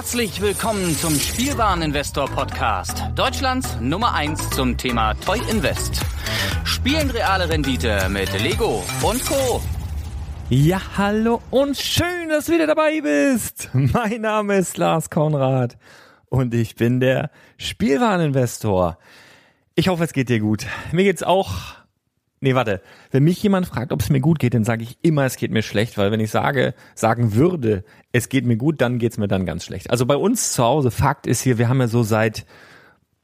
Herzlich willkommen zum Spielwareninvestor Podcast, Deutschlands Nummer 1 zum Thema Toy Invest. Spielen reale Rendite mit Lego und Co. Ja, hallo und schön, dass du wieder dabei bist. Mein Name ist Lars Konrad und ich bin der Spielwareninvestor. Ich hoffe, es geht dir gut. Mir geht's auch Nee, warte. Wenn mich jemand fragt, ob es mir gut geht, dann sage ich immer, es geht mir schlecht, weil wenn ich sage, sagen würde, es geht mir gut, dann geht's mir dann ganz schlecht. Also bei uns zu Hause, Fakt ist hier, wir haben ja so seit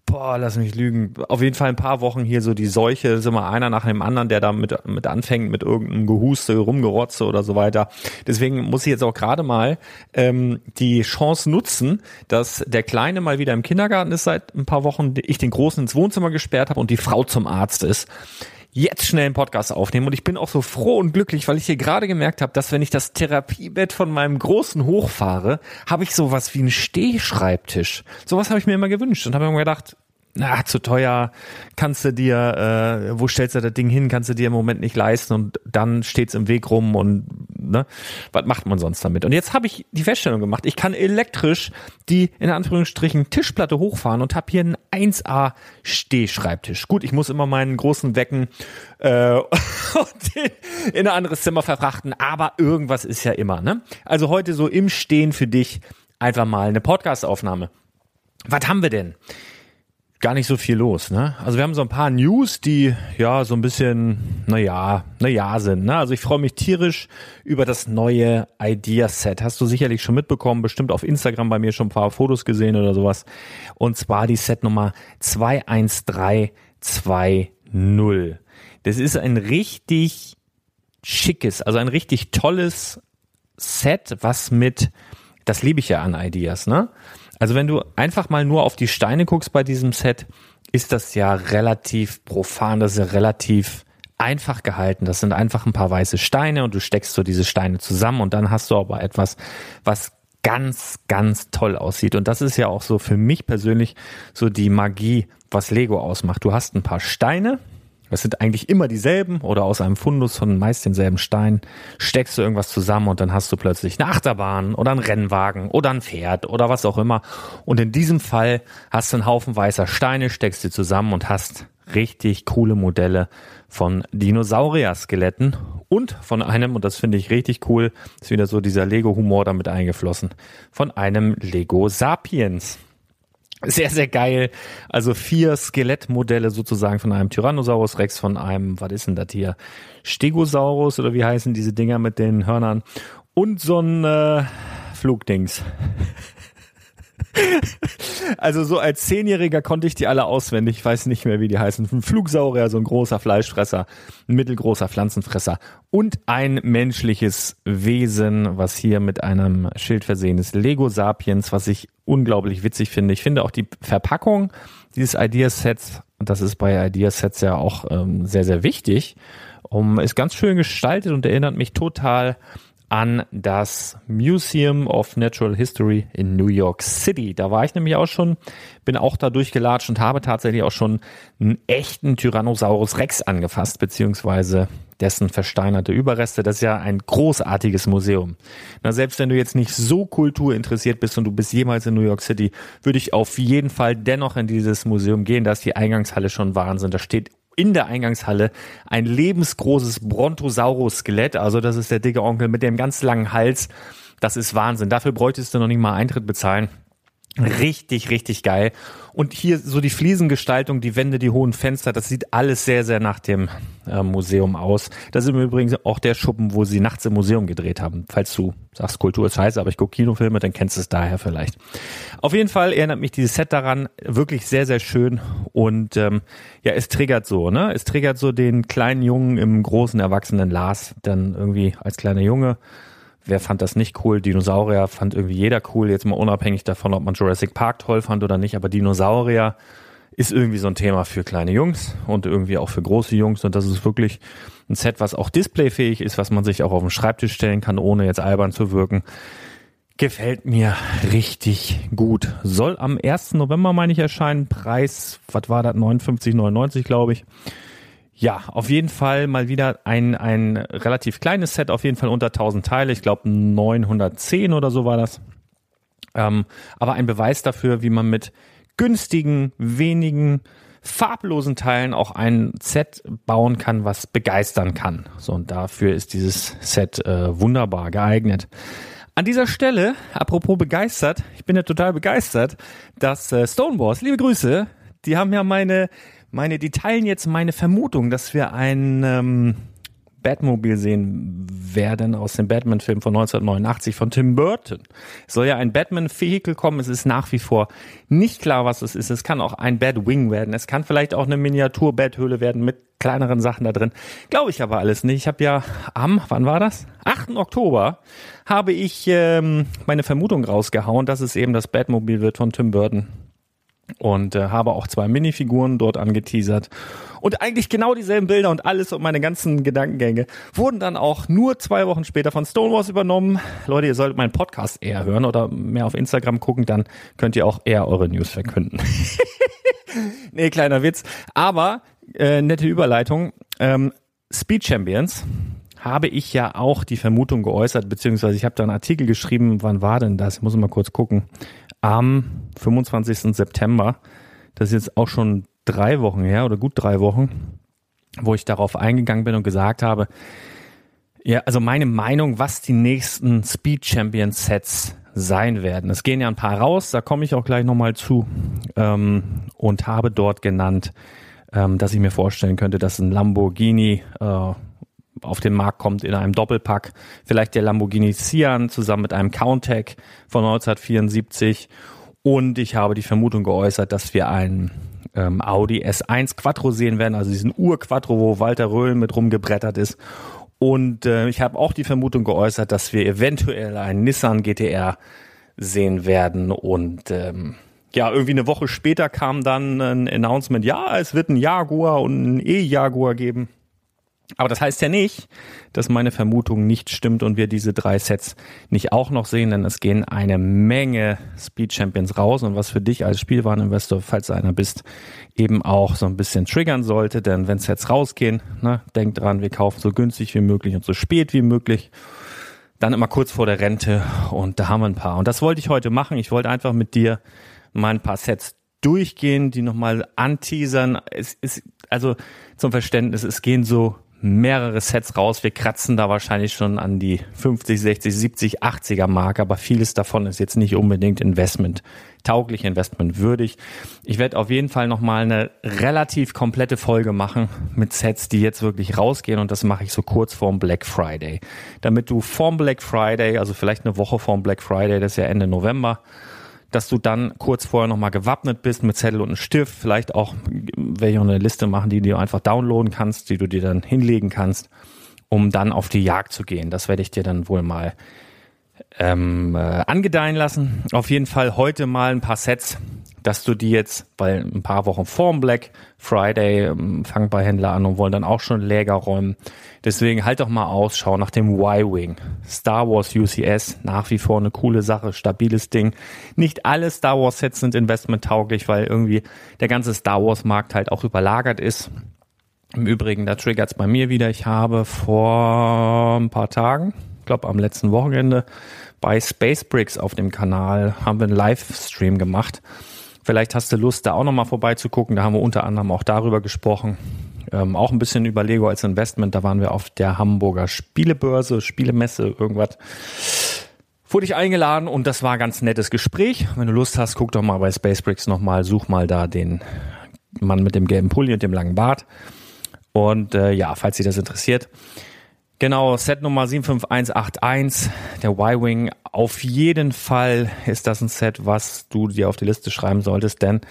boah, lass mich lügen, auf jeden Fall ein paar Wochen hier so die Seuche, ist immer einer nach dem anderen, der da mit, mit anfängt, mit irgendeinem Gehuste, Rumgerotze oder so weiter. Deswegen muss ich jetzt auch gerade mal ähm, die Chance nutzen, dass der Kleine mal wieder im Kindergarten ist seit ein paar Wochen, ich den Großen ins Wohnzimmer gesperrt habe und die Frau zum Arzt ist jetzt schnell einen Podcast aufnehmen. Und ich bin auch so froh und glücklich, weil ich hier gerade gemerkt habe, dass wenn ich das Therapiebett von meinem Großen hochfahre, habe ich sowas wie einen Stehschreibtisch. Sowas habe ich mir immer gewünscht und habe mir gedacht, na, zu teuer, kannst du dir, äh, wo stellst du das Ding hin, kannst du dir im Moment nicht leisten und dann steht's im Weg rum und ne, was macht man sonst damit? Und jetzt habe ich die Feststellung gemacht, ich kann elektrisch die in Anführungsstrichen Tischplatte hochfahren und habe hier einen 1A Stehschreibtisch. Gut, ich muss immer meinen großen wecken äh, und den in ein anderes Zimmer verfrachten, aber irgendwas ist ja immer, ne? Also heute so im Stehen für dich einfach mal eine Podcastaufnahme. Was haben wir denn? Gar nicht so viel los, ne? Also wir haben so ein paar News, die ja so ein bisschen, naja, naja sind, ne? Also ich freue mich tierisch über das neue Idea-Set. Hast du sicherlich schon mitbekommen, bestimmt auf Instagram bei mir schon ein paar Fotos gesehen oder sowas. Und zwar die Set Nummer 21320. Das ist ein richtig schickes, also ein richtig tolles Set, was mit, das liebe ich ja an Ideas, ne? Also wenn du einfach mal nur auf die Steine guckst bei diesem Set, ist das ja relativ profan, das ist ja relativ einfach gehalten. Das sind einfach ein paar weiße Steine und du steckst so diese Steine zusammen und dann hast du aber etwas, was ganz, ganz toll aussieht. Und das ist ja auch so für mich persönlich so die Magie, was Lego ausmacht. Du hast ein paar Steine, das sind eigentlich immer dieselben oder aus einem Fundus von meist denselben Steinen steckst du irgendwas zusammen und dann hast du plötzlich eine Achterbahn oder einen Rennwagen oder ein Pferd oder was auch immer. Und in diesem Fall hast du einen Haufen weißer Steine, steckst sie zusammen und hast richtig coole Modelle von Dinosaurier-Skeletten und von einem, und das finde ich richtig cool, ist wieder so dieser Lego-Humor damit eingeflossen, von einem Lego Sapiens. Sehr, sehr geil. Also vier Skelettmodelle sozusagen von einem Tyrannosaurus Rex, von einem, was ist denn das hier? Stegosaurus oder wie heißen diese Dinger mit den Hörnern? Und so ein äh, Flugdings. also so als Zehnjähriger konnte ich die alle auswendig. Ich weiß nicht mehr, wie die heißen. Ein Flugsaurier, so ein großer Fleischfresser, ein mittelgroßer Pflanzenfresser und ein menschliches Wesen, was hier mit einem Schild versehen ist. Lego Sapiens, was ich unglaublich witzig finde. Ich finde auch die Verpackung dieses Ideasets, und das ist bei Ideasets ja auch ähm, sehr, sehr wichtig, um, ist ganz schön gestaltet und erinnert mich total an das Museum of Natural History in New York City. Da war ich nämlich auch schon, bin auch da durchgelatscht und habe tatsächlich auch schon einen echten Tyrannosaurus Rex angefasst, beziehungsweise dessen versteinerte Überreste. Das ist ja ein großartiges Museum. Na, selbst wenn du jetzt nicht so kulturinteressiert bist und du bist jemals in New York City, würde ich auf jeden Fall dennoch in dieses Museum gehen. Da ist die Eingangshalle schon Wahnsinn. Da steht in der Eingangshalle ein lebensgroßes Brontosaurus-Skelett. Also das ist der dicke Onkel mit dem ganz langen Hals. Das ist Wahnsinn. Dafür bräuchtest du noch nicht mal Eintritt bezahlen. Richtig, richtig geil. Und hier so die Fliesengestaltung, die Wände, die hohen Fenster, das sieht alles sehr, sehr nach dem äh, Museum aus. Das ist übrigens auch der Schuppen, wo sie nachts im Museum gedreht haben. Falls du sagst, Kultur ist scheiße, aber ich gucke Kinofilme, dann kennst du es daher vielleicht. Auf jeden Fall erinnert mich dieses Set daran, wirklich sehr, sehr schön. Und ähm, ja, es triggert so, ne? Es triggert so den kleinen Jungen im großen, erwachsenen Lars, dann irgendwie als kleiner Junge wer fand das nicht cool? Dinosaurier fand irgendwie jeder cool, jetzt mal unabhängig davon, ob man Jurassic Park toll fand oder nicht, aber Dinosaurier ist irgendwie so ein Thema für kleine Jungs und irgendwie auch für große Jungs und das ist wirklich ein Set, was auch displayfähig ist, was man sich auch auf den Schreibtisch stellen kann, ohne jetzt albern zu wirken. Gefällt mir richtig gut. Soll am 1. November, meine ich, erscheinen. Preis, was war das? 59,99, glaube ich. Ja, auf jeden Fall mal wieder ein, ein relativ kleines Set, auf jeden Fall unter 1000 Teile. Ich glaube 910 oder so war das. Ähm, aber ein Beweis dafür, wie man mit günstigen, wenigen, farblosen Teilen auch ein Set bauen kann, was begeistern kann. So, und dafür ist dieses Set äh, wunderbar geeignet. An dieser Stelle, apropos begeistert, ich bin ja total begeistert, dass äh, Stonewalls, liebe Grüße, die haben ja meine, meine, die teilen jetzt meine Vermutung, dass wir ein ähm, Batmobil sehen werden aus dem Batman-Film von 1989 von Tim Burton. Es soll ja ein Batman-Vehikel kommen. Es ist nach wie vor nicht klar, was es ist. Es kann auch ein Batwing werden. Es kann vielleicht auch eine Miniatur-Bathöhle werden mit kleineren Sachen da drin. Glaube ich aber alles nicht. Ich habe ja am, wann war das? 8. Oktober habe ich ähm, meine Vermutung rausgehauen, dass es eben das Batmobil wird von Tim Burton und äh, habe auch zwei Minifiguren dort angeteasert. Und eigentlich genau dieselben Bilder und alles und meine ganzen Gedankengänge wurden dann auch nur zwei Wochen später von Stonewalls übernommen. Leute, ihr solltet meinen Podcast eher hören oder mehr auf Instagram gucken, dann könnt ihr auch eher eure News verkünden. nee, kleiner Witz. Aber äh, nette Überleitung. Ähm, Speed Champions habe ich ja auch die Vermutung geäußert, beziehungsweise ich habe da einen Artikel geschrieben, wann war denn das? Ich muss mal kurz gucken am 25. September, das ist jetzt auch schon drei Wochen her oder gut drei Wochen, wo ich darauf eingegangen bin und gesagt habe, ja, also meine Meinung, was die nächsten Speed Champion Sets sein werden. Es gehen ja ein paar raus, da komme ich auch gleich nochmal zu ähm, und habe dort genannt, ähm, dass ich mir vorstellen könnte, dass ein Lamborghini äh, auf den Markt kommt in einem Doppelpack. Vielleicht der Lamborghini Sian zusammen mit einem Countach von 1974. Und ich habe die Vermutung geäußert, dass wir einen ähm, Audi S1 Quattro sehen werden, also diesen Ur-Quattro, wo Walter Röhl mit rumgebrettert ist. Und äh, ich habe auch die Vermutung geäußert, dass wir eventuell einen Nissan GTR sehen werden. Und ähm, ja, irgendwie eine Woche später kam dann ein Announcement, ja, es wird ein Jaguar und ein E-Jaguar geben. Aber das heißt ja nicht, dass meine Vermutung nicht stimmt und wir diese drei Sets nicht auch noch sehen, denn es gehen eine Menge Speed Champions raus und was für dich als Spielwareninvestor, falls du einer bist, eben auch so ein bisschen triggern sollte, denn wenn Sets rausgehen, ne, denk dran, wir kaufen so günstig wie möglich und so spät wie möglich, dann immer kurz vor der Rente und da haben wir ein paar. Und das wollte ich heute machen. Ich wollte einfach mit dir mal ein paar Sets durchgehen, die nochmal anteasern. Es ist, also zum Verständnis, es gehen so mehrere Sets raus. Wir kratzen da wahrscheinlich schon an die 50, 60, 70, 80er Marke, aber vieles davon ist jetzt nicht unbedingt Investment tauglich, Investment würdig. Ich werde auf jeden Fall nochmal eine relativ komplette Folge machen mit Sets, die jetzt wirklich rausgehen und das mache ich so kurz vorm Black Friday. Damit du vorm Black Friday, also vielleicht eine Woche vorm Black Friday, das ist ja Ende November, dass du dann kurz vorher nochmal gewappnet bist mit Zettel und einem Stift, vielleicht auch welche eine Liste machen, die du einfach downloaden kannst, die du dir dann hinlegen kannst, um dann auf die Jagd zu gehen. Das werde ich dir dann wohl mal ähm, äh, angedeihen lassen. Auf jeden Fall heute mal ein paar Sets, dass du die jetzt, weil ein paar Wochen vorm Black Friday ähm, fangen bei Händler an und wollen dann auch schon Läger räumen. Deswegen halt doch mal aus, schau nach dem Y-Wing. Star Wars UCS, nach wie vor eine coole Sache, stabiles Ding. Nicht alle Star Wars Sets sind investmenttauglich, weil irgendwie der ganze Star Wars Markt halt auch überlagert ist. Im Übrigen, da triggert's bei mir wieder. Ich habe vor ein paar Tagen, glaube am letzten Wochenende, bei Space Bricks auf dem Kanal haben wir einen Livestream gemacht. Vielleicht hast du Lust, da auch nochmal vorbeizugucken. Da haben wir unter anderem auch darüber gesprochen. Ähm, auch ein bisschen über Lego als Investment. Da waren wir auf der Hamburger Spielebörse, Spielemesse, irgendwas. Wurde ich eingeladen und das war ein ganz nettes Gespräch. Wenn du Lust hast, guck doch mal bei Space Bricks nochmal, such mal da den Mann mit dem gelben Pulli und dem langen Bart. Und äh, ja, falls dich das interessiert. Genau, Set Nummer 75181, der Y-Wing. Auf jeden Fall ist das ein Set, was du dir auf die Liste schreiben solltest, denn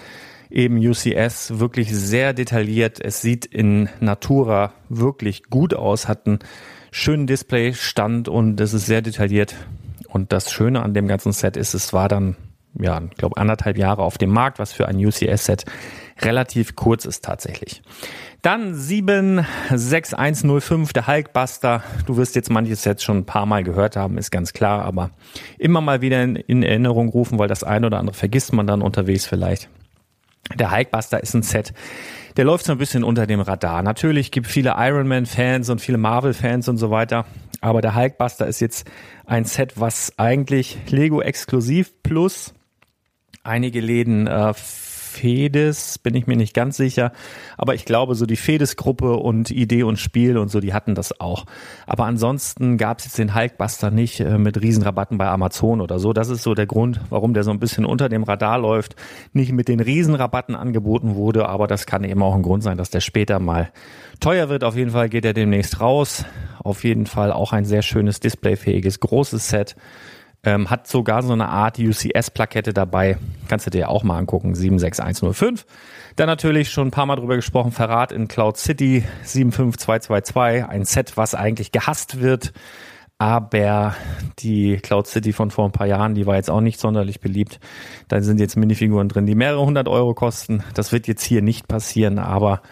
eben UCS wirklich sehr detailliert. Es sieht in Natura wirklich gut aus, hat einen schönen Displaystand und es ist sehr detailliert. Und das Schöne an dem ganzen Set ist, es war dann, ja, ich glaube, anderthalb Jahre auf dem Markt, was für ein UCS-Set relativ kurz ist tatsächlich. Dann 76105, der Hulkbuster. Du wirst jetzt manches Set schon ein paar Mal gehört haben, ist ganz klar, aber immer mal wieder in, in Erinnerung rufen, weil das eine oder andere vergisst man dann unterwegs vielleicht. Der Hulkbuster ist ein Set, der läuft so ein bisschen unter dem Radar. Natürlich gibt viele Iron Man Fans und viele Marvel Fans und so weiter, Aber der Hulkbuster ist jetzt ein Set, was eigentlich Lego exklusiv plus einige Läden äh, Fedes, bin ich mir nicht ganz sicher. Aber ich glaube, so die Fedes-Gruppe und Idee und Spiel und so, die hatten das auch. Aber ansonsten gab es jetzt den Hulkbuster nicht äh, mit Riesenrabatten bei Amazon oder so. Das ist so der Grund, warum der so ein bisschen unter dem Radar läuft. Nicht mit den Riesenrabatten angeboten wurde, aber das kann eben auch ein Grund sein, dass der später mal teuer wird. Auf jeden Fall geht er demnächst raus. Auf jeden Fall auch ein sehr schönes displayfähiges, großes Set. Ähm, hat sogar so eine Art UCS-Plakette dabei. Kannst du dir auch mal angucken. 76105. Dann natürlich schon ein paar Mal drüber gesprochen. Verrat in Cloud City 75222. Ein Set, was eigentlich gehasst wird. Aber die Cloud City von vor ein paar Jahren, die war jetzt auch nicht sonderlich beliebt. Da sind jetzt Minifiguren drin, die mehrere hundert Euro kosten. Das wird jetzt hier nicht passieren, aber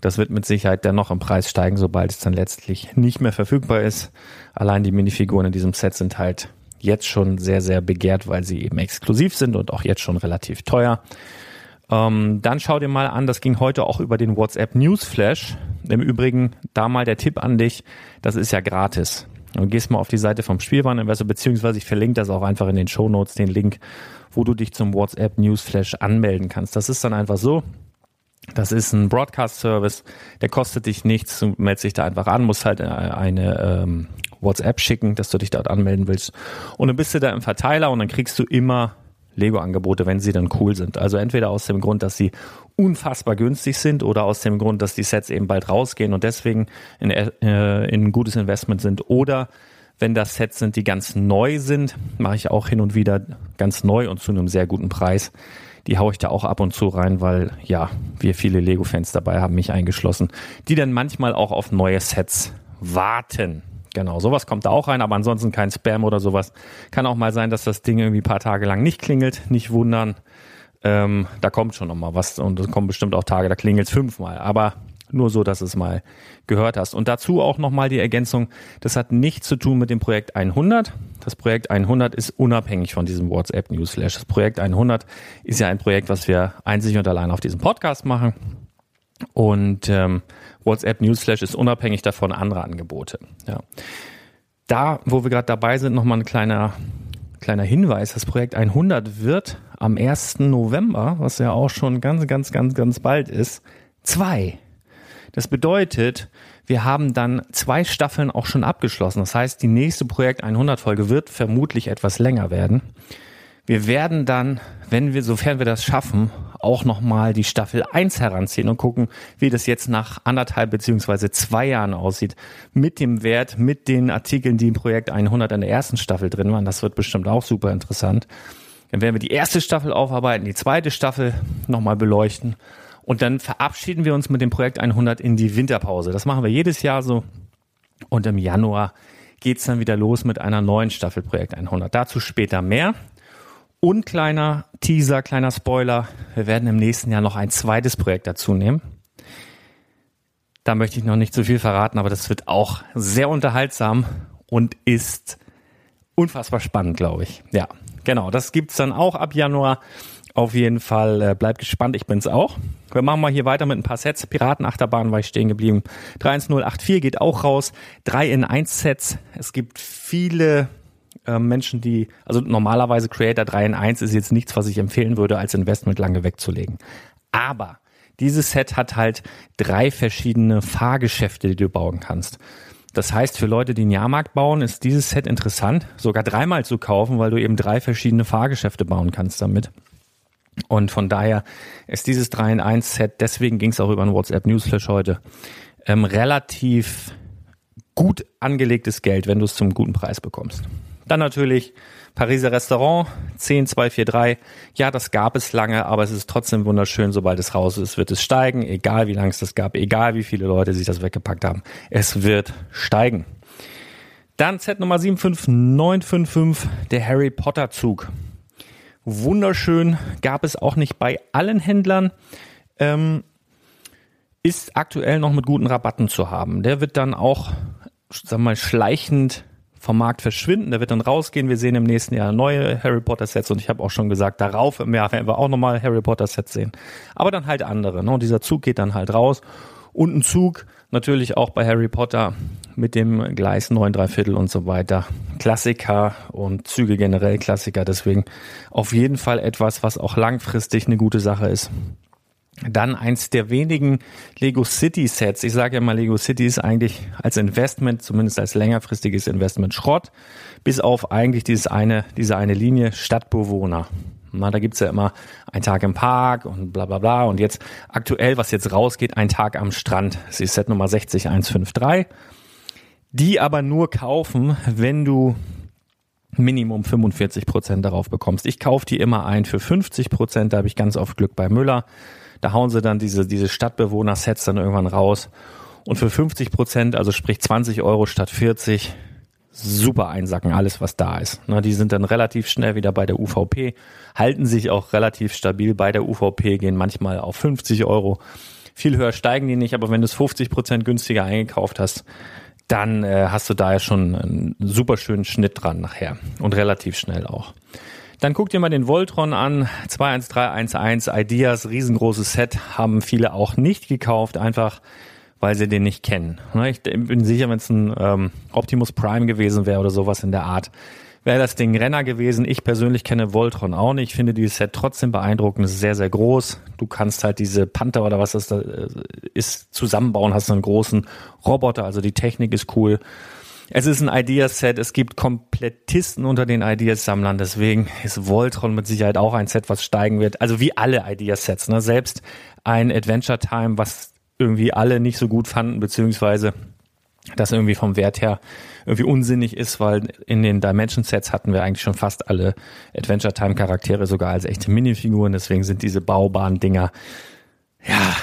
das wird mit Sicherheit dennoch im Preis steigen, sobald es dann letztlich nicht mehr verfügbar ist. Allein die Minifiguren in diesem Set sind halt jetzt schon sehr, sehr begehrt, weil sie eben exklusiv sind und auch jetzt schon relativ teuer. Ähm, dann schau dir mal an, das ging heute auch über den WhatsApp Newsflash. Im Übrigen, da mal der Tipp an dich, das ist ja gratis. Du gehst mal auf die Seite vom Spielwareninvestor, beziehungsweise ich verlinke das auch einfach in den Show Notes, den Link, wo du dich zum WhatsApp Newsflash anmelden kannst. Das ist dann einfach so, das ist ein Broadcast-Service, der kostet dich nichts, du meldest dich da einfach an, musst halt eine ähm, WhatsApp schicken, dass du dich dort anmelden willst. Und dann bist du da im Verteiler und dann kriegst du immer Lego-Angebote, wenn sie dann cool sind. Also entweder aus dem Grund, dass sie unfassbar günstig sind oder aus dem Grund, dass die Sets eben bald rausgehen und deswegen in, äh, in ein gutes Investment sind oder wenn das Sets sind, die ganz neu sind, mache ich auch hin und wieder ganz neu und zu einem sehr guten Preis. Die haue ich da auch ab und zu rein, weil ja, wir viele Lego-Fans dabei haben, mich eingeschlossen, die dann manchmal auch auf neue Sets warten. Genau, sowas kommt da auch rein, aber ansonsten kein Spam oder sowas. Kann auch mal sein, dass das Ding irgendwie ein paar Tage lang nicht klingelt. Nicht wundern. Ähm, da kommt schon noch mal was und es kommen bestimmt auch Tage, da klingelt es fünfmal. Aber nur so, dass es mal gehört hast. Und dazu auch nochmal die Ergänzung, das hat nichts zu tun mit dem Projekt 100. Das Projekt 100 ist unabhängig von diesem WhatsApp Newsflash. Das Projekt 100 ist ja ein Projekt, was wir einzig und allein auf diesem Podcast machen. Und ähm, WhatsApp Newsflash ist unabhängig davon andere Angebote. Ja. Da, wo wir gerade dabei sind, nochmal ein kleiner, kleiner Hinweis. Das Projekt 100 wird am 1. November, was ja auch schon ganz, ganz, ganz, ganz bald ist, zwei. Das bedeutet, wir haben dann zwei Staffeln auch schon abgeschlossen. Das heißt, die nächste Projekt 100 Folge wird vermutlich etwas länger werden. Wir werden dann, wenn wir, sofern wir das schaffen, auch nochmal die Staffel 1 heranziehen und gucken, wie das jetzt nach anderthalb beziehungsweise zwei Jahren aussieht. Mit dem Wert, mit den Artikeln, die im Projekt 100 in der ersten Staffel drin waren. Das wird bestimmt auch super interessant. Dann werden wir die erste Staffel aufarbeiten, die zweite Staffel nochmal beleuchten. Und dann verabschieden wir uns mit dem Projekt 100 in die Winterpause. Das machen wir jedes Jahr so. Und im Januar geht's dann wieder los mit einer neuen Staffel Projekt 100. Dazu später mehr. Und kleiner Teaser, kleiner Spoiler, wir werden im nächsten Jahr noch ein zweites Projekt dazu nehmen. Da möchte ich noch nicht zu viel verraten, aber das wird auch sehr unterhaltsam und ist unfassbar spannend, glaube ich. Ja, genau, das gibt's dann auch ab Januar. Auf jeden Fall äh, bleibt gespannt, ich bin's auch. Wir machen mal hier weiter mit ein paar Sets. Piratenachterbahn war ich stehen geblieben. 31084 geht auch raus. 3 in 1 Sets. Es gibt viele äh, Menschen, die, also normalerweise Creator 3 in 1 ist jetzt nichts, was ich empfehlen würde, als Investment lange wegzulegen. Aber dieses Set hat halt drei verschiedene Fahrgeschäfte, die du bauen kannst. Das heißt, für Leute, die einen Jahrmarkt bauen, ist dieses Set interessant, sogar dreimal zu kaufen, weil du eben drei verschiedene Fahrgeschäfte bauen kannst damit. Und von daher ist dieses 3 in 1 Set, deswegen ging es auch über ein WhatsApp Newsflash heute, ähm, relativ gut angelegtes Geld, wenn du es zum guten Preis bekommst. Dann natürlich Pariser Restaurant 10243. Ja, das gab es lange, aber es ist trotzdem wunderschön. Sobald es raus ist, wird es steigen. Egal wie lange es das gab, egal wie viele Leute sich das weggepackt haben. Es wird steigen. Dann Set Nummer 75955, der Harry Potter Zug. Wunderschön, gab es auch nicht bei allen Händlern. Ähm, ist aktuell noch mit guten Rabatten zu haben. Der wird dann auch, wir mal, schleichend vom Markt verschwinden. Der wird dann rausgehen. Wir sehen im nächsten Jahr neue Harry Potter Sets und ich habe auch schon gesagt, darauf im Jahr werden wir auch nochmal Harry Potter Sets sehen. Aber dann halt andere. Ne? Und dieser Zug geht dann halt raus. Und ein Zug, natürlich auch bei Harry Potter mit dem Gleis 9 3 Viertel und so weiter. Klassiker und Züge generell Klassiker. Deswegen auf jeden Fall etwas, was auch langfristig eine gute Sache ist. Dann eins der wenigen Lego City Sets. Ich sage ja mal, Lego City ist eigentlich als Investment, zumindest als längerfristiges Investment Schrott, bis auf eigentlich dieses eine, diese eine Linie Stadtbewohner. Na, da gibt's ja immer ein Tag im Park und bla bla bla. Und jetzt aktuell, was jetzt rausgeht, ein Tag am Strand. Das ist Set Nummer 60153. Die aber nur kaufen, wenn du Minimum 45 Prozent darauf bekommst. Ich kaufe die immer ein für 50 Prozent, da habe ich ganz oft Glück bei Müller. Da hauen sie dann diese, diese Stadtbewohner-Sets dann irgendwann raus. Und für 50 Prozent, also sprich 20 Euro statt 40, super einsacken, alles was da ist. Na, die sind dann relativ schnell wieder bei der UVP, halten sich auch relativ stabil bei der UVP, gehen manchmal auf 50 Euro. Viel höher steigen die nicht, aber wenn du es 50 Prozent günstiger eingekauft hast, dann äh, hast du da ja schon einen super schönen Schnitt dran nachher und relativ schnell auch. Dann guck dir mal den Voltron an, 21311 Ideas, riesengroßes Set, haben viele auch nicht gekauft, einfach weil sie den nicht kennen. Ne, ich bin sicher, wenn es ein ähm, Optimus Prime gewesen wäre oder sowas in der Art, wäre das Ding Renner gewesen. Ich persönlich kenne Voltron auch nicht. Ich finde dieses Set trotzdem beeindruckend. Es ist sehr, sehr groß. Du kannst halt diese Panther oder was das da äh, ist zusammenbauen. Hast einen großen Roboter. Also die Technik ist cool. Es ist ein Ideaset. Es gibt Komplettisten unter den Ideasammlern. Deswegen ist Voltron mit Sicherheit auch ein Set, was steigen wird. Also wie alle Ideasets. Ne? Selbst ein Adventure Time, was irgendwie alle nicht so gut fanden, beziehungsweise das irgendwie vom Wert her irgendwie unsinnig ist, weil in den Dimension Sets hatten wir eigentlich schon fast alle Adventure Time Charaktere sogar als echte Minifiguren. Deswegen sind diese baubaren Dinger ja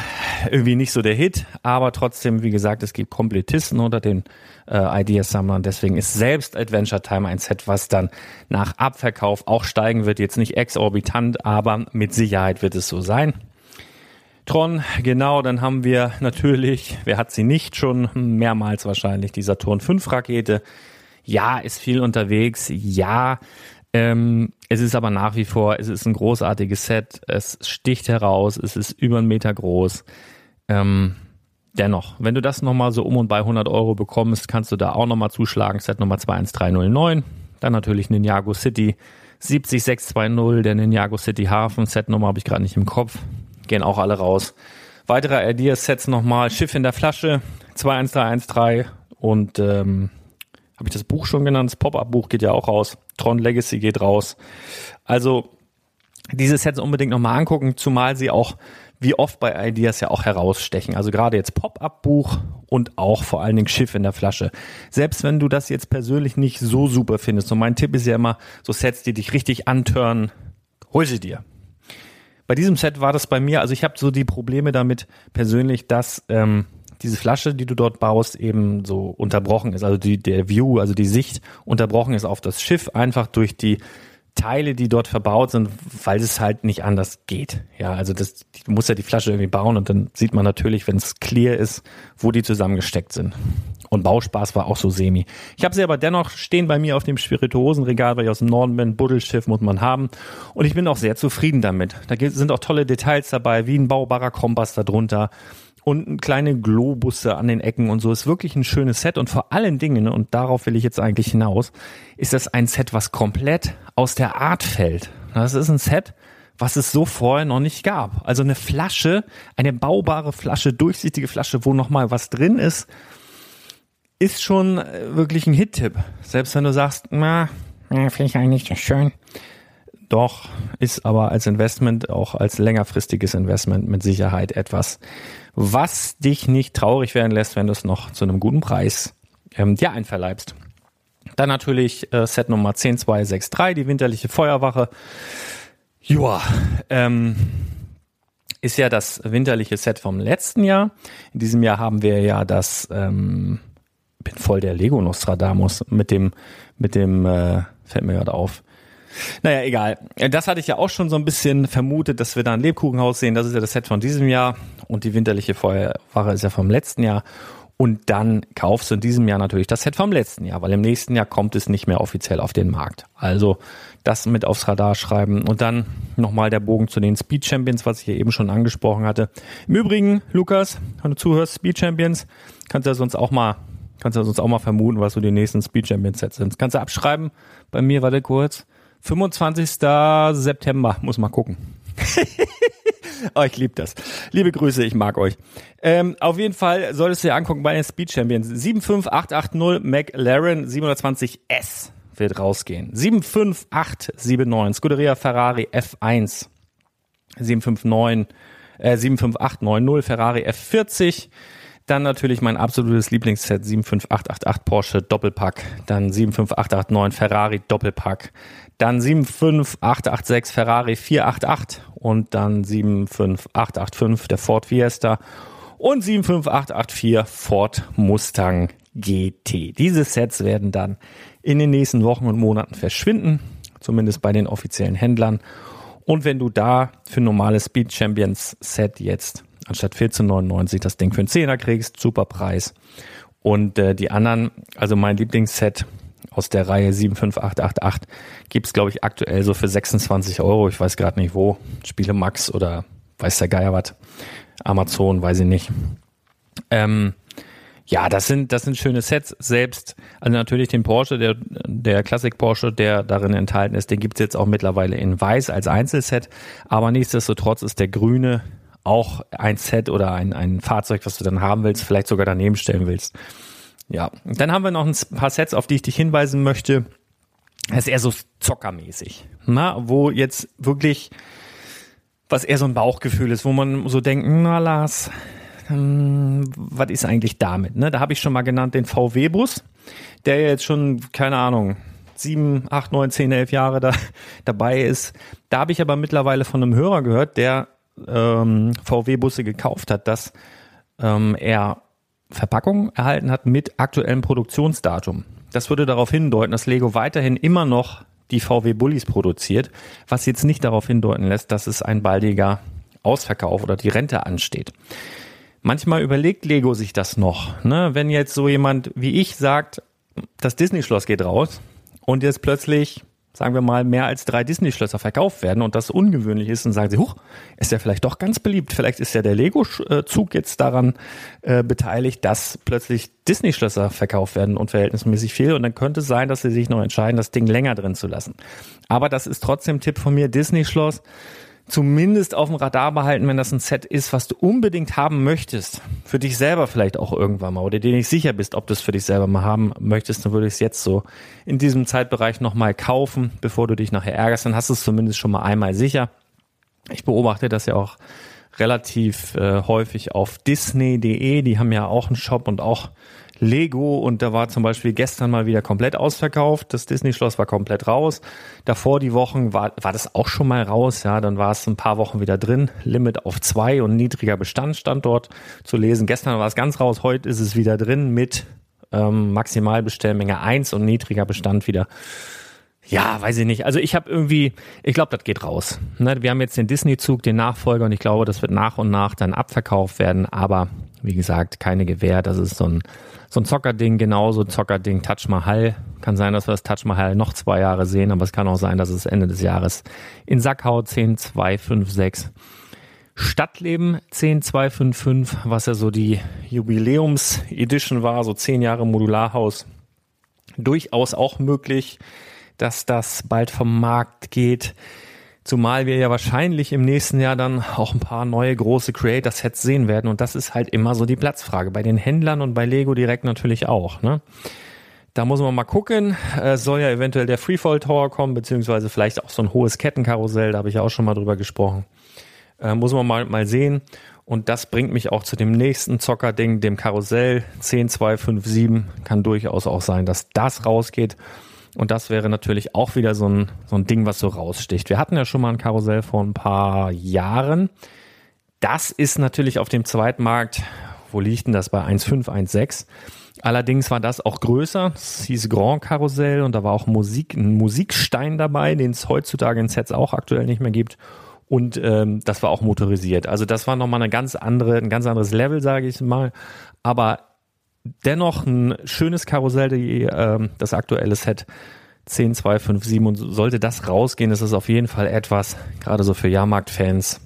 irgendwie nicht so der Hit, aber trotzdem, wie gesagt, es gibt Komplettisten unter den äh, Ideas-Sammlern. Deswegen ist selbst Adventure Time ein Set, was dann nach Abverkauf auch steigen wird. Jetzt nicht exorbitant, aber mit Sicherheit wird es so sein. Tron, genau, dann haben wir natürlich, wer hat sie nicht schon mehrmals wahrscheinlich, die Saturn 5 Rakete. Ja, ist viel unterwegs. Ja, ähm, es ist aber nach wie vor, es ist ein großartiges Set. Es sticht heraus, es ist über einen Meter groß. Ähm, dennoch, wenn du das nochmal so um und bei 100 Euro bekommst, kannst du da auch nochmal zuschlagen. Set Nummer 21309. Dann natürlich Ninjago City 70620, der Ninjago City Hafen. Set Nummer habe ich gerade nicht im Kopf gehen auch alle raus. Weitere Ideas-Sets nochmal, Schiff in der Flasche, 21313 und ähm, habe ich das Buch schon genannt? Das Pop-Up-Buch geht ja auch raus. Tron Legacy geht raus. Also diese Sets unbedingt nochmal angucken, zumal sie auch wie oft bei Ideas ja auch herausstechen. Also gerade jetzt Pop-Up-Buch und auch vor allen Dingen Schiff in der Flasche. Selbst wenn du das jetzt persönlich nicht so super findest. Und mein Tipp ist ja immer, so Sets, die dich richtig antören, hol sie dir. Bei diesem Set war das bei mir, also ich habe so die Probleme damit persönlich, dass ähm, diese Flasche, die du dort baust, eben so unterbrochen ist. Also die, der View, also die Sicht unterbrochen ist auf das Schiff, einfach durch die Teile, die dort verbaut sind, weil es halt nicht anders geht. Ja, also das, du musst ja die Flasche irgendwie bauen und dann sieht man natürlich, wenn es clear ist, wo die zusammengesteckt sind. Und Bauspaß war auch so semi. Ich habe sie aber dennoch stehen bei mir auf dem Spirituosenregal, weil ich aus dem Norden bin. Buddelschiff muss man haben. Und ich bin auch sehr zufrieden damit. Da sind auch tolle Details dabei, wie ein baubarer Kompass darunter und kleine Globusse an den Ecken und so. Ist wirklich ein schönes Set und vor allen Dingen, und darauf will ich jetzt eigentlich hinaus, ist das ein Set, was komplett aus der Art fällt. Das ist ein Set, was es so vorher noch nicht gab. Also eine Flasche, eine baubare Flasche, durchsichtige Flasche, wo nochmal was drin ist, ist schon äh, wirklich ein Hit-Tipp. Selbst wenn du sagst, na, finde ich eigentlich nicht so schön. Doch, ist aber als Investment, auch als längerfristiges Investment mit Sicherheit etwas, was dich nicht traurig werden lässt, wenn du es noch zu einem guten Preis ähm, dir einverleibst. Dann natürlich äh, Set Nummer 10263, die winterliche Feuerwache. Joa, ähm, ist ja das winterliche Set vom letzten Jahr. In diesem Jahr haben wir ja das ähm, bin voll der Lego Nostradamus mit dem, mit dem, äh, fällt mir gerade auf. Naja, egal. Das hatte ich ja auch schon so ein bisschen vermutet, dass wir da ein Lebkuchenhaus sehen. Das ist ja das Set von diesem Jahr und die winterliche Feuerwache ist ja vom letzten Jahr. Und dann kaufst du in diesem Jahr natürlich das Set vom letzten Jahr, weil im nächsten Jahr kommt es nicht mehr offiziell auf den Markt. Also das mit aufs Radar schreiben. Und dann nochmal der Bogen zu den Speed Champions, was ich hier eben schon angesprochen hatte. Im Übrigen, Lukas, wenn du zuhörst, Speed Champions, kannst du ja sonst auch mal, kannst du sonst auch mal vermuten, was so die nächsten Speed Champions Sets sind. Kannst du abschreiben. Bei mir, warte kurz. 25. September, muss mal gucken. oh, ich liebe das. Liebe Grüße, ich mag euch. Ähm, auf jeden Fall solltest du dir angucken bei den Speed Champions. 75880 McLaren 720S wird rausgehen. 75879 Scuderia Ferrari F1. 759 äh, 75890 Ferrari F40. Dann natürlich mein absolutes Lieblingsset 75888 Porsche Doppelpack. Dann 75889 Ferrari Doppelpack. Dann 75886 Ferrari 488 und dann 75885 der Ford Fiesta und 75884 Ford Mustang GT. Diese Sets werden dann in den nächsten Wochen und Monaten verschwinden, zumindest bei den offiziellen Händlern. Und wenn du da für ein normales Speed Champions Set jetzt anstatt 14,99 das Ding für einen Zehner kriegst, super Preis. Und äh, die anderen, also mein Lieblingsset aus der Reihe 75888 gibt's glaube ich aktuell so für 26 Euro. Ich weiß gerade nicht wo. Spiele Max oder weiß der Geier was. Amazon, weiß ich nicht. Ähm, ja, das sind, das sind schöne Sets. Selbst, also natürlich den Porsche, der, der Classic Porsche, der darin enthalten ist, den gibt's jetzt auch mittlerweile in weiß als Einzelset. Aber nichtsdestotrotz ist der grüne auch ein Set oder ein, ein Fahrzeug, was du dann haben willst, vielleicht sogar daneben stellen willst. Ja, dann haben wir noch ein paar Sets, auf die ich dich hinweisen möchte. Das ist eher so zockermäßig, na, wo jetzt wirklich was eher so ein Bauchgefühl ist, wo man so denkt, na Lars, hm, was ist eigentlich damit? Ne? Da habe ich schon mal genannt den VW-Bus, der jetzt schon, keine Ahnung, sieben, acht, neun, zehn, elf Jahre da, dabei ist. Da habe ich aber mittlerweile von einem Hörer gehört, der ähm, VW-Busse gekauft hat, dass ähm, er Verpackungen erhalten hat mit aktuellem Produktionsdatum. Das würde darauf hindeuten, dass Lego weiterhin immer noch die VW Bullies produziert, was jetzt nicht darauf hindeuten lässt, dass es ein baldiger Ausverkauf oder die Rente ansteht. Manchmal überlegt Lego sich das noch. Ne? Wenn jetzt so jemand wie ich sagt, das Disney-Schloss geht raus und jetzt plötzlich sagen wir mal, mehr als drei Disney-Schlösser verkauft werden und das ungewöhnlich ist, und sagen sie, huch, ist ja vielleicht doch ganz beliebt. Vielleicht ist ja der Lego-Zug jetzt daran äh, beteiligt, dass plötzlich Disney-Schlösser verkauft werden und verhältnismäßig viel. Und dann könnte es sein, dass sie sich noch entscheiden, das Ding länger drin zu lassen. Aber das ist trotzdem Tipp von mir, Disney-Schloss zumindest auf dem Radar behalten, wenn das ein Set ist, was du unbedingt haben möchtest. Für dich selber vielleicht auch irgendwann mal oder dir nicht sicher bist, ob du es für dich selber mal haben möchtest, dann würde ich es jetzt so in diesem Zeitbereich nochmal kaufen, bevor du dich nachher ärgerst. Dann hast du es zumindest schon mal einmal sicher. Ich beobachte das ja auch relativ äh, häufig auf Disney.de. Die haben ja auch einen Shop und auch Lego und da war zum Beispiel gestern mal wieder komplett ausverkauft. Das Disney-Schloss war komplett raus. Davor die Wochen war, war das auch schon mal raus. Ja, dann war es ein paar Wochen wieder drin. Limit auf zwei und niedriger Bestand stand dort zu lesen. Gestern war es ganz raus. Heute ist es wieder drin mit ähm, Maximalbestellmenge eins und niedriger Bestand wieder. Ja, weiß ich nicht. Also ich habe irgendwie, ich glaube, das geht raus. Ne, wir haben jetzt den Disney-Zug, den Nachfolger und ich glaube, das wird nach und nach dann abverkauft werden. Aber wie gesagt, keine Gewähr. Das ist so ein so ein Zockerding, genauso Zockerding Touch Mahal. Kann sein, dass wir das Touch Mahal noch zwei Jahre sehen, aber es kann auch sein, dass es Ende des Jahres in Sackau 10256 Stadtleben 10255, was ja so die Jubiläums-Edition war, so zehn Jahre Modularhaus. Durchaus auch möglich, dass das bald vom Markt geht. Zumal wir ja wahrscheinlich im nächsten Jahr dann auch ein paar neue große Creator-Sets sehen werden. Und das ist halt immer so die Platzfrage. Bei den Händlern und bei Lego direkt natürlich auch. Ne? Da muss man mal gucken. Es soll ja eventuell der Freefall Tower kommen, beziehungsweise vielleicht auch so ein hohes Kettenkarussell. Da habe ich ja auch schon mal drüber gesprochen. Äh, muss man mal, mal sehen. Und das bringt mich auch zu dem nächsten Zockerding, dem Karussell 10257. Kann durchaus auch sein, dass das rausgeht. Und das wäre natürlich auch wieder so ein, so ein Ding, was so raussticht. Wir hatten ja schon mal ein Karussell vor ein paar Jahren. Das ist natürlich auf dem Zweitmarkt, wo liegt denn das bei 1,5, 1,6? Allerdings war das auch größer. Es hieß Grand Karussell und da war auch Musik, ein Musikstein dabei, den es heutzutage in Sets auch aktuell nicht mehr gibt. Und ähm, das war auch motorisiert. Also das war nochmal eine ganz andere, ein ganz anderes Level, sage ich mal. Aber dennoch ein schönes Karussell, die, äh, das aktuelle Set 10257 und sollte das rausgehen, ist es auf jeden Fall etwas, gerade so für Jahrmarktfans,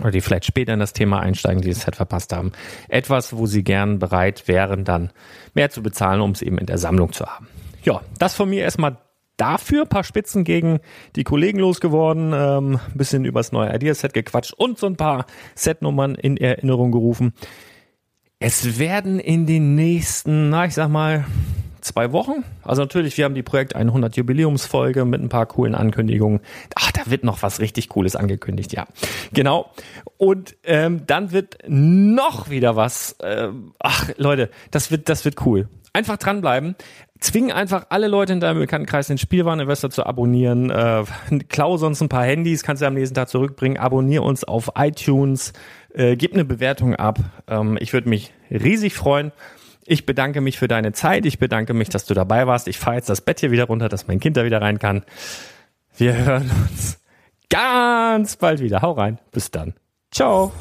oder die vielleicht später in das Thema einsteigen, die das Set verpasst haben, etwas, wo sie gern bereit wären, dann mehr zu bezahlen, um es eben in der Sammlung zu haben. Ja, das von mir erstmal dafür. Ein paar Spitzen gegen die Kollegen losgeworden, ähm, bisschen übers neue Ideaset gequatscht und so ein paar Setnummern in Erinnerung gerufen. Es werden in den nächsten, na, ich sag mal, zwei Wochen. Also natürlich, wir haben die Projekt 100 Jubiläumsfolge mit ein paar coolen Ankündigungen. Ach, da wird noch was richtig Cooles angekündigt, ja. Genau. Und ähm, dann wird noch wieder was. Äh, ach, Leute, das wird, das wird cool. Einfach dranbleiben. Zwing einfach alle Leute in deinem Bekanntenkreis den Spielwareninvestor zu abonnieren. Äh, klau sonst ein paar Handys, kannst du am nächsten Tag zurückbringen. Abonnier uns auf iTunes. Äh, gib eine Bewertung ab. Ähm, ich würde mich riesig freuen. Ich bedanke mich für deine Zeit. Ich bedanke mich, dass du dabei warst. Ich fahre jetzt das Bett hier wieder runter, dass mein Kind da wieder rein kann. Wir hören uns ganz bald wieder. Hau rein. Bis dann. Ciao.